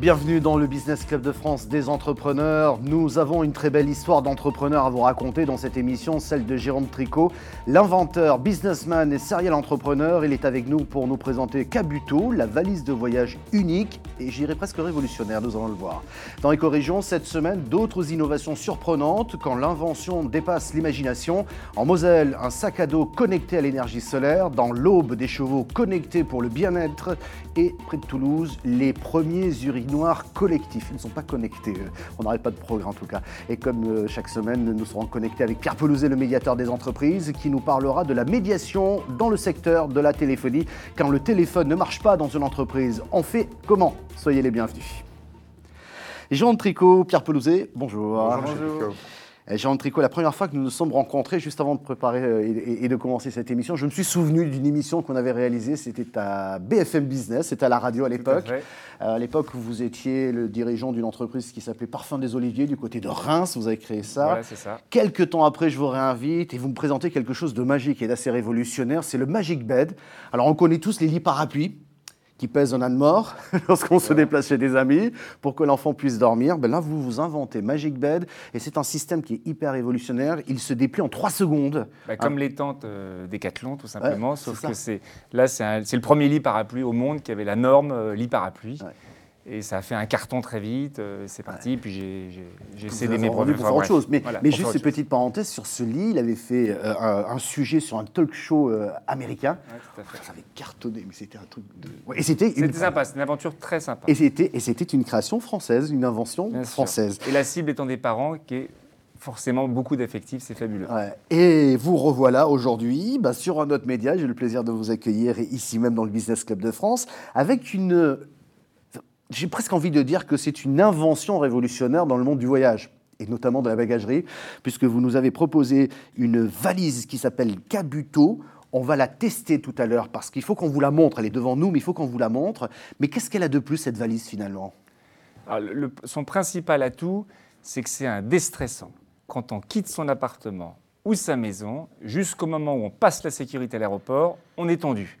Bienvenue dans le Business Club de France des entrepreneurs. Nous avons une très belle histoire d'entrepreneur à vous raconter dans cette émission, celle de Jérôme Tricot, l'inventeur, businessman et serial entrepreneur. Il est avec nous pour nous présenter Kabuto, la valise de voyage unique et j'irais presque révolutionnaire, nous allons le voir. Dans Éco-Région, cette semaine, d'autres innovations surprenantes quand l'invention dépasse l'imagination. En Moselle, un sac à dos connecté à l'énergie solaire. Dans l'Aube, des chevaux connectés pour le bien-être. Et près de Toulouse, les premiers urinoirs noirs collectifs. Ils ne sont pas connectés. On n'arrête pas de progrès en tout cas. Et comme euh, chaque semaine, nous serons connectés avec Pierre Pelouzet, le médiateur des entreprises, qui nous parlera de la médiation dans le secteur de la téléphonie. Quand le téléphone ne marche pas dans une entreprise, on fait comment? Soyez les bienvenus. Jean Tricot, Pierre Pelouzet, bonjour. Bonjour. Jean Tricot, la première fois que nous nous sommes rencontrés, juste avant de préparer euh, et de commencer cette émission, je me suis souvenu d'une émission qu'on avait réalisée, c'était à BFM Business, c'était à la radio à l'époque. Euh, à l'époque, vous étiez le dirigeant d'une entreprise qui s'appelait Parfum des Oliviers, du côté de Reims, vous avez créé ça. Voilà, c'est ça. Quelques temps après, je vous réinvite et vous me présentez quelque chose de magique et d'assez révolutionnaire, c'est le Magic Bed. Alors, on connaît tous les lits parapluies qui pèse un âne mort lorsqu'on se déplace chez des amis pour que l'enfant puisse dormir. Ben là, vous vous inventez Magic Bed et c'est un système qui est hyper révolutionnaire. Il se déplie en trois secondes. Bah, comme hein les tentes euh, Decathlon, tout simplement. sauf que c'est là, c'est le premier lit parapluie au monde qui avait la norme euh, lit parapluie. Et ça a fait un carton très vite, euh, c'est parti, puis j'ai cédé mes produits pour faire autre chose. Mais, mais juste une petite parenthèse, sur ce lit, il avait fait euh, un, sujet sur un talk show euh, américain. tout à fait. Ça avait cartonné, mais c'était un truc de... et c'était une... sympa, c'était une aventure très sympa. Et c'était une création française, une invention française. Et la cible étant des parents qui est forcément beaucoup d'affectifs, c'est fabuleux. Et vous revoilà aujourd'hui bah, sur un autre média. J'ai le plaisir de vous accueillir ici même dans le Business Club de France avec une j'ai presque envie de dire que c'est une invention révolutionnaire dans le monde du voyage et notamment de la bagagerie, puisque vous nous avez proposé une valise qui s'appelle Kabuto. On va la tester tout à l'heure parce qu'il faut qu'on vous la montre. Elle est devant nous, mais il faut qu'on vous la montre. Mais qu'est-ce qu'elle a de plus, cette valise, finalement? Son principal atout, c'est que c'est un déstressant. Quand on quitte son appartement ou sa maison, jusqu'au moment où on passe la sécurité à l'aéroport, on est tendu.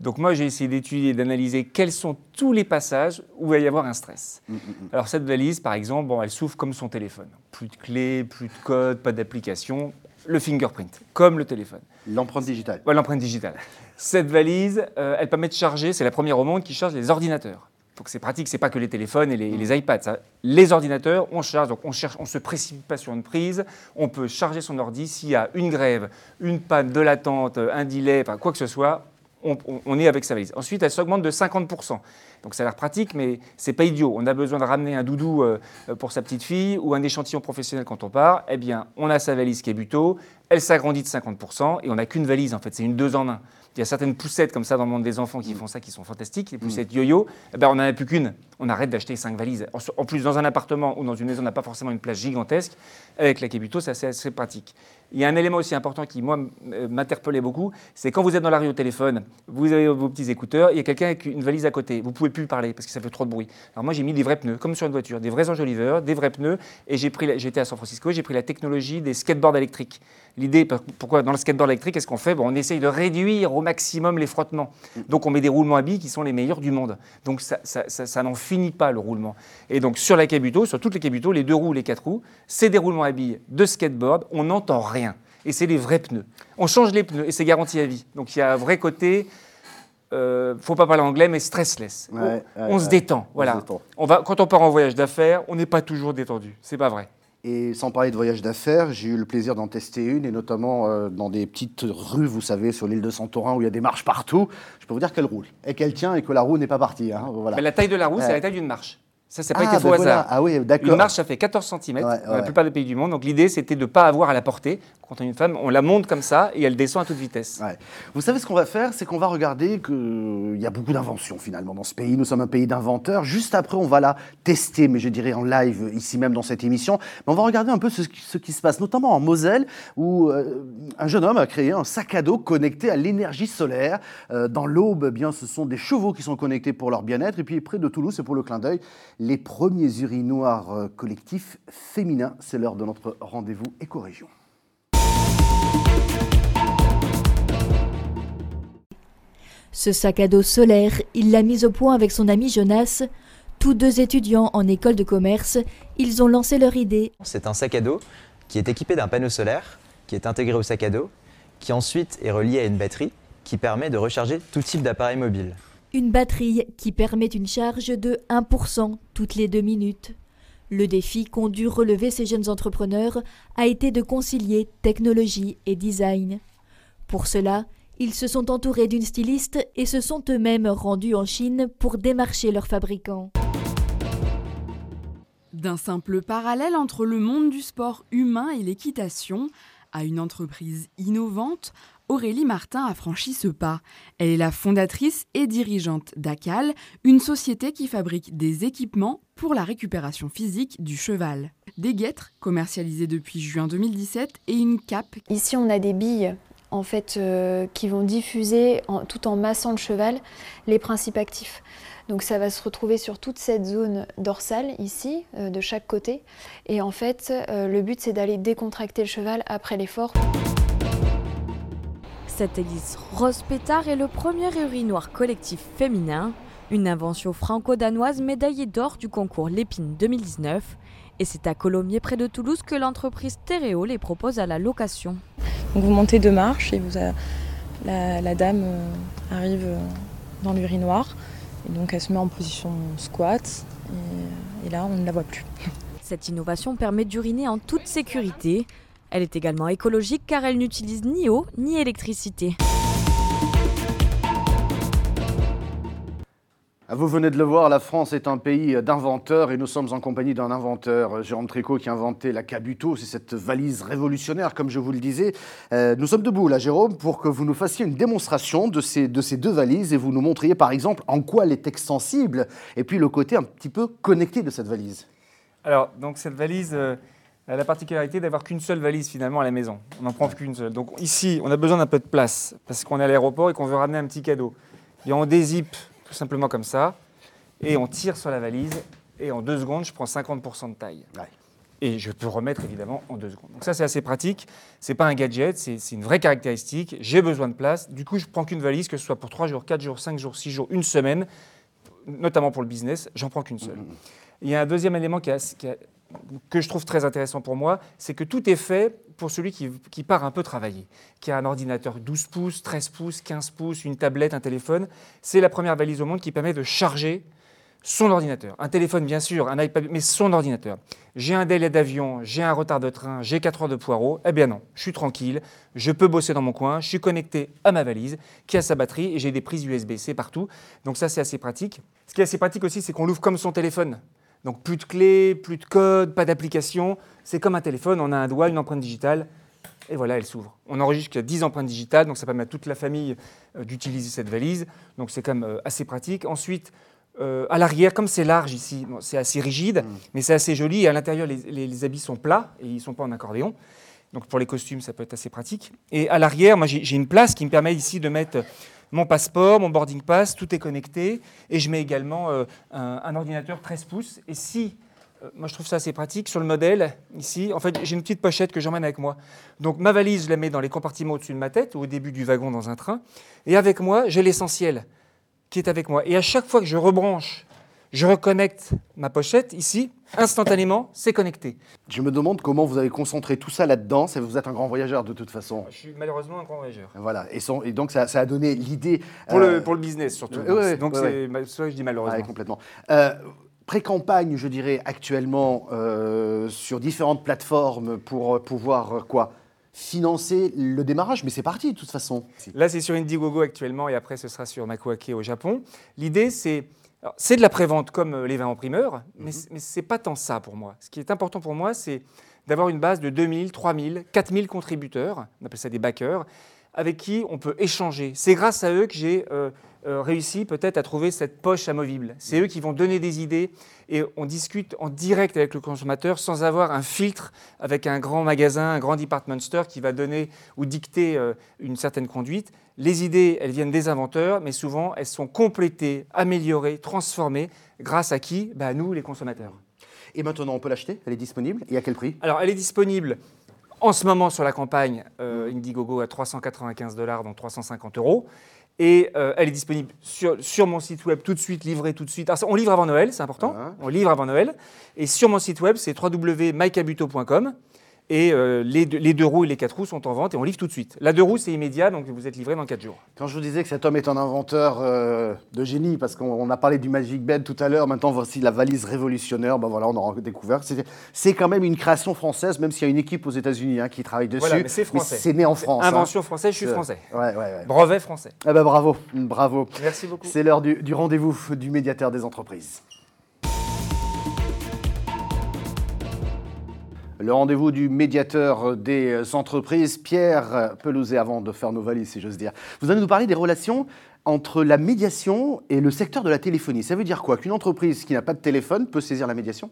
Donc moi, j'ai essayé d'étudier, d'analyser quels sont tous les passages où il va y avoir un stress. Mm, mm, mm. Alors cette valise, par exemple, bon, elle souffre comme son téléphone. Plus de clés, plus de code, pas d'application. Le fingerprint, comme le téléphone. L'empreinte digitale. Ouais, l'empreinte digitale. Cette valise, euh, elle permet de charger, c'est la première au monde qui charge les ordinateurs. Donc c'est pratique, c'est pas que les téléphones et les, iPads. Les ordinateurs, on charge, donc on cherche, on se précipite pas sur une prise, on peut charger son ordi s'il y a une grève, une panne de latente, un delay, enfin, quoi que ce soit, on, est avec sa valise. Ensuite, elle s'augmente de 50%. Donc ça a l'air pratique, mais c'est pas idiot. On a besoin de ramener un doudou euh, pour sa petite fille ou un échantillon professionnel quand on part. Eh bien, on a sa valise qui est buto, elle s'agrandit de 50% et on n'a qu'une valise en fait, c'est une deux en un. Il y a certaines poussettes comme ça dans le monde des enfants qui font ça, qui sont fantastiques, les mm. poussettes yo-yo. Eh ben, on n'en a plus qu'une. On arrête d'acheter cinq valises. En plus, dans un appartement ou dans une maison, on n'a pas forcément une place gigantesque. Avec la Kebuto, c'est assez pratique. Il y a un élément aussi important qui, moi, m'interpellait beaucoup, c'est quand vous êtes dans la rue au téléphone, vous avez vos petits écouteurs, il y a quelqu'un avec une valise à côté, vous pouvez plus parler parce que ça fait trop de bruit. Alors moi, j'ai mis des vrais pneus, comme sur une voiture, des vrais enjoliveurs, des vrais pneus, et j'ai pris, j'étais à San Francisco, j'ai pris la technologie des skateboards électriques. L'idée, pourquoi dans le skateboard électrique, qu'est-ce qu'on fait? Bon, On essaye de réduire au maximum les frottements. Donc on met des roulements à billes qui sont les meilleurs du monde. Donc ça, ça, n'en finit pas le roulement. Et donc sur la Kabuto, sur toutes les Kabuto, les deux roues, les quatre roues, c'est des roulements à billes de skateboard, on n'entend rien et c'est les vrais pneus. On change les pneus et c'est garanti à vie. Donc il y a un vrai côté, euh, faut pas parler anglais, mais stressless. on, se détend, voilà. On va, quand on part en voyage d'affaires, on n'est pas toujours détendu. C'est pas vrai. Et sans parler de voyage d'affaires, j'ai eu le plaisir d'en tester une, et notamment euh, dans des petites rues, vous savez, sur l'île de Santorin, où il y a des marches partout. Je peux vous dire qu'elle roule, et qu'elle tient, et que la roue n'est pas partie. Hein, voilà. Mais la taille de la roue, c'est la taille d'une marche. Ça, c'est pas ah, été ben au hasard. Ah oui, d'accord. Une marche, ça fait 14 cm dans la plupart des pays du monde. Donc l'idée, c'était de ne pas avoir à la portée. Quand on est une femme, on la monte comme ça et elle descend à toute vitesse. Vous savez ce qu'on va faire? C'est qu'on va regarder qu'il y a beaucoup d'inventions finalement dans ce pays. Nous sommes un pays d'inventeurs. Juste après, on va la tester, mais je dirais en live ici même dans cette émission. Mais on va regarder un peu ce, qui se passe, notamment en Moselle, où euh, un jeune homme a créé un sac à dos connecté à l'énergie solaire. Euh, dans l'Aube, eh bien, ce sont des chevaux qui sont connectés pour leur bien-être. Et puis près de Toulouse, c'est pour le clin d'œil, les premiers urinoirs euh, collectifs féminins. C'est l'heure de notre rendez-vous éco-région. Ce sac à dos solaire, il l'a mis au point avec son ami Jonas. Tous deux étudiants en école de commerce, ils ont lancé leur idée. C'est un sac à dos qui est équipé d'un panneau solaire, qui est intégré au sac à dos, qui ensuite est relié à une batterie qui permet de recharger tout type d'appareil mobile. Une batterie qui permet une charge de 1% toutes les deux minutes. Le défi qu'ont dû relever ces jeunes entrepreneurs a été de concilier technologie et design. Pour cela, ils se sont entourés d'une styliste et se sont eux-mêmes rendus en Chine pour démarcher leurs fabricants. D'un simple parallèle entre le monde du sport humain et l'équitation à une entreprise innovante, Aurélie Martin a franchi ce pas. Elle est la fondatrice et dirigeante d'ACAL, une société qui fabrique des équipements pour la récupération physique du cheval. Des guêtres, commercialisées depuis juin 2017, et une cape. Ici, on a des billes en fait, euh, qui vont diffuser, tout en massant le cheval, les principes actifs. Donc ça va se retrouver sur toute cette zone dorsale ici, euh, de chaque côté. Et en fait, euh, le but c'est d'aller décontracter le cheval après l'effort. Cette hélice rose pétard est le premier urinoir collectif féminin, une invention franco-danoise médaillée d'or du concours Lépine 2019. Et c'est à Colomiers près de Toulouse que l'entreprise Théréo les propose à la location. Donc vous montez deux marches et vous la, dame euh, arrive euh, dans l'urinoir et donc elle se met en position squat et, et là on ne la voit plus. Cette innovation permet d'uriner en toute sécurité. Elle est également écologique car elle n'utilise ni eau ni électricité. Ah, vous venez de le voir, la France est un pays d'inventeurs et nous sommes en compagnie d'un inventeur, Jérôme Tricot, qui a inventé la Cabuto, c'est cette valise révolutionnaire, comme je vous le disais. Euh, nous sommes debout là, Jérôme, pour que vous nous fassiez une démonstration de ces, de ces deux valises et vous nous montriez par exemple en quoi elle est extensible et puis le côté un petit peu connecté de cette valise. Alors, donc cette valise... Euh, la particularité d'avoir qu'une seule valise finalement à la maison. On n'en prend qu'une seule. Donc ici, on a besoin d'un peu de place parce qu'on est à l'aéroport et qu'on veut ramener un petit cadeau. Et on dézippe tout simplement comme ça, et on tire sur la valise, et en deux secondes, je prends 50% de taille. Et je peux remettre évidemment en deux secondes. Donc ça, c'est assez pratique. C'est pas un gadget, c'est une vraie caractéristique. J'ai besoin de place. Du coup, je prends qu'une valise, que ce soit pour 3 jours, 4 jours, 5 jours, 6 jours, une semaine, notamment pour le business, j'en prends qu'une seule. Mm-hmm. Il y a un deuxième élément qui, que je trouve très intéressant pour moi, c'est que tout est fait pour celui qui, part un peu travailler, qui a un ordinateur 12 pouces, 13 pouces, 15 pouces, une tablette, un téléphone. C'est la première valise au monde qui permet de charger son ordinateur. Un téléphone, bien sûr, un iPad, mais son ordinateur. J'ai un délai d'avion, j'ai un retard de train, j'ai 4 heures de poireau. Eh bien non, je suis tranquille, je peux bosser dans mon coin, je suis connecté à ma valise qui a sa batterie et j'ai des prises USB-C partout. Donc ça, c'est assez pratique. Ce qui est assez pratique aussi, c'est qu'on l'ouvre comme son téléphone. Donc plus de clés, plus de code, pas d'application. C'est comme un téléphone, on a un doigt, une empreinte digitale, et voilà, elle s'ouvre. On enregistre jusqu'à 10 empreintes digitales, donc ça permet à toute la famille euh, d'utiliser cette valise. Donc c'est quand même euh, assez pratique. Ensuite, euh, à l'arrière, comme c'est large ici, c'est assez rigide, mm. mais c'est assez joli. Et à l'intérieur, les, habits sont plats et ils ne sont pas en accordéon. Donc pour les costumes, ça peut être assez pratique. Et à l'arrière, moi j'ai une place qui me permet ici de mettre mon passeport, mon boarding pass, tout est connecté. Et je mets également euh, un, ordinateur 13 pouces. Et si, euh, moi je trouve ça assez pratique, sur le modèle, ici, en fait j'ai une petite pochette que j'emmène avec moi. Donc ma valise, je la mets dans les compartiments au-dessus de ma tête, ou au début du wagon dans un train. Et avec moi, j'ai l'essentiel qui est avec moi. Et à chaque fois que je rebranche je reconnecte ma pochette ici, instantanément, c'est connecté. Je me demande comment vous avez concentré tout ça là-dedans. Vous êtes un grand voyageur de toute façon. Je suis malheureusement un grand voyageur. Voilà, et, donc ça, a donné l'idée. Pour, le, euh, business surtout. donc c'est ça que je dis malheureusement. complètement. Euh, pré-campagne, je dirais, actuellement, euh, sur différentes plateformes pour pouvoir quoi financer le démarrage, mais c'est parti de toute façon. Là, c'est sur Indiegogo actuellement et après, ce sera sur Makuake au Japon. L'idée, c'est c'est de la prévente comme euh, les vins en primeur, mais, mhm. ce n'est pas tant ça pour moi. Ce qui est important pour moi, c'est d'avoir une base de 2000, 3000, 4000 contributeurs, on appelle ça des backers, avec qui on peut échanger. C'est grâce à eux que j'ai euh, euh, réussi peut-être à trouver cette poche amovible. C'est eux qui vont donner des idées et on discute en direct avec le consommateur sans avoir un filtre avec un grand magasin, un grand department store qui va donner ou dicter euh, une certaine conduite. Les idées, elles viennent des inventeurs, mais souvent elles sont complétées, améliorées, transformées grâce à qui? Bah, Nous, les consommateurs. Et maintenant, on peut l'acheter? Elle est disponible? Et à quel prix? Alors, elle est disponible en ce moment sur la campagne euh, Indiegogo à 395 dollars, donc 350 euros. Et euh, elle est disponible sur, sur, mon site web tout de suite, livrée tout de suite. Alors, on livre avant Noël, c'est important. On livre avant Noël. Et sur mon site web, c'est www.mycabuto.com. Et euh, les, deux, roues et les quatre roues sont en vente et on livre tout de suite. La deux roues, c'est immédiat, donc vous êtes livré dans quatre jours. Quand je vous disais que cet homme est un inventeur euh, de génie, parce qu'on a parlé du Magic Bed tout à l'heure, maintenant voici la valise révolutionnaire, ben voilà, on aura découvert. C'est quand même une création française, même s'il y a une équipe aux États-Unis hein, qui travaille dessus. Voilà, c'est français. C'est né en France. Invention hein. française, je suis français. Ouais, ouais, ouais. Brevet français. Eh ben, bravo, bravo. Merci beaucoup. C'est l'heure du, du rendez-vous du médiateur des entreprises. Le rendez-vous du médiateur des entreprises, Pierre Pelouzet, avant de faire nos valises, si j'ose dire. Vous allez nous parler des relations entre la médiation et le secteur de la téléphonie. Ça veut dire quoi? Qu'une entreprise qui n'a pas de téléphone peut saisir la médiation?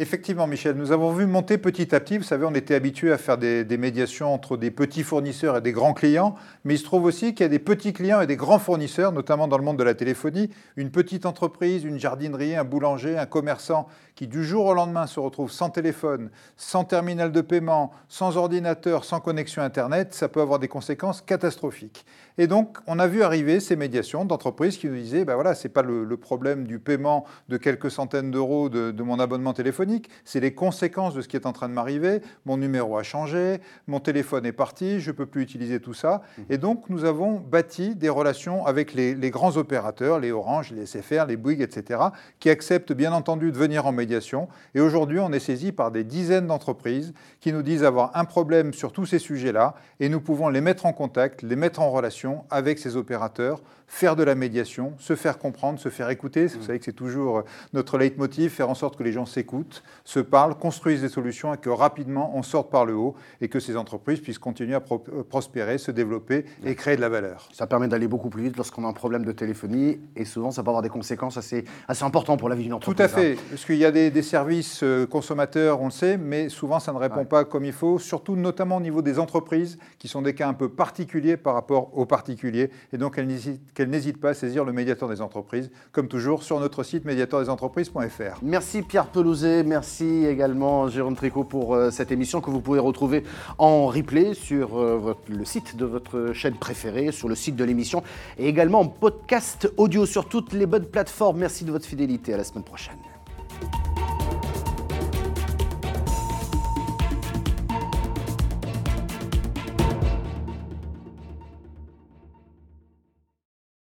Effectivement, Michel, nous avons vu monter petit à petit. Vous savez, on était habitué à faire des, médiations entre des petits fournisseurs et des grands clients, mais il se trouve aussi qu'il y a des petits clients et des grands fournisseurs, notamment dans le monde de la téléphonie. Une petite entreprise, une jardinerie, un boulanger, un commerçant qui du jour au lendemain se retrouve sans téléphone, sans terminal de paiement, sans ordinateur, sans connexion Internet, ça peut avoir des conséquences catastrophiques. Et donc, on a vu arriver ces médiations d'entreprises qui nous disaient, ben voilà, ce n'est pas le, problème du paiement de quelques centaines d'euros de, de mon abonnement téléphonique, c'est les conséquences de ce qui est en train de m'arriver. Mon numéro a changé, mon téléphone est parti, je ne peux plus utiliser tout ça. Mmh. Et donc, nous avons bâti des relations avec les, grands opérateurs, les Orange, les SFR, les Bouygues, etc., qui acceptent bien entendu de venir en médiation. Et aujourd'hui, on est saisi par des dizaines d'entreprises qui nous disent avoir un problème sur tous ces sujets-là, et nous pouvons les mettre en contact, les mettre en relation avec ces opérateurs faire de la médiation, se faire comprendre, se faire écouter. Vous mm. savez que c'est toujours notre leitmotiv, faire en sorte que les gens s'écoutent, se parlent, construisent des solutions et que rapidement on sorte par le haut et que ces entreprises puissent continuer à euh, prospérer, se développer et créer de la valeur. Ça permet d'aller beaucoup plus vite lorsqu'on a un problème de téléphonie et souvent ça peut avoir des conséquences assez, assez importantes pour la vie d'une entreprise. Tout à fait, hein. parce qu'il y a des, services euh, consommateurs, on le sait, mais souvent ça ne répond pas comme il faut, surtout notamment au niveau des entreprises qui sont des cas un peu particuliers par rapport aux particuliers et donc elles nécessitent qu'elle n'hésite pas à saisir le médiateur des entreprises, comme toujours sur notre site médiateurdesentreprises.fr. Merci Pierre Pelouzet, merci également Jérôme Tricot pour euh, cette émission que vous pouvez retrouver en replay sur euh, le site de votre chaîne préférée, sur le site de l'émission et également en podcast audio sur toutes les bonnes plateformes. Merci de votre fidélité, à la semaine prochaine.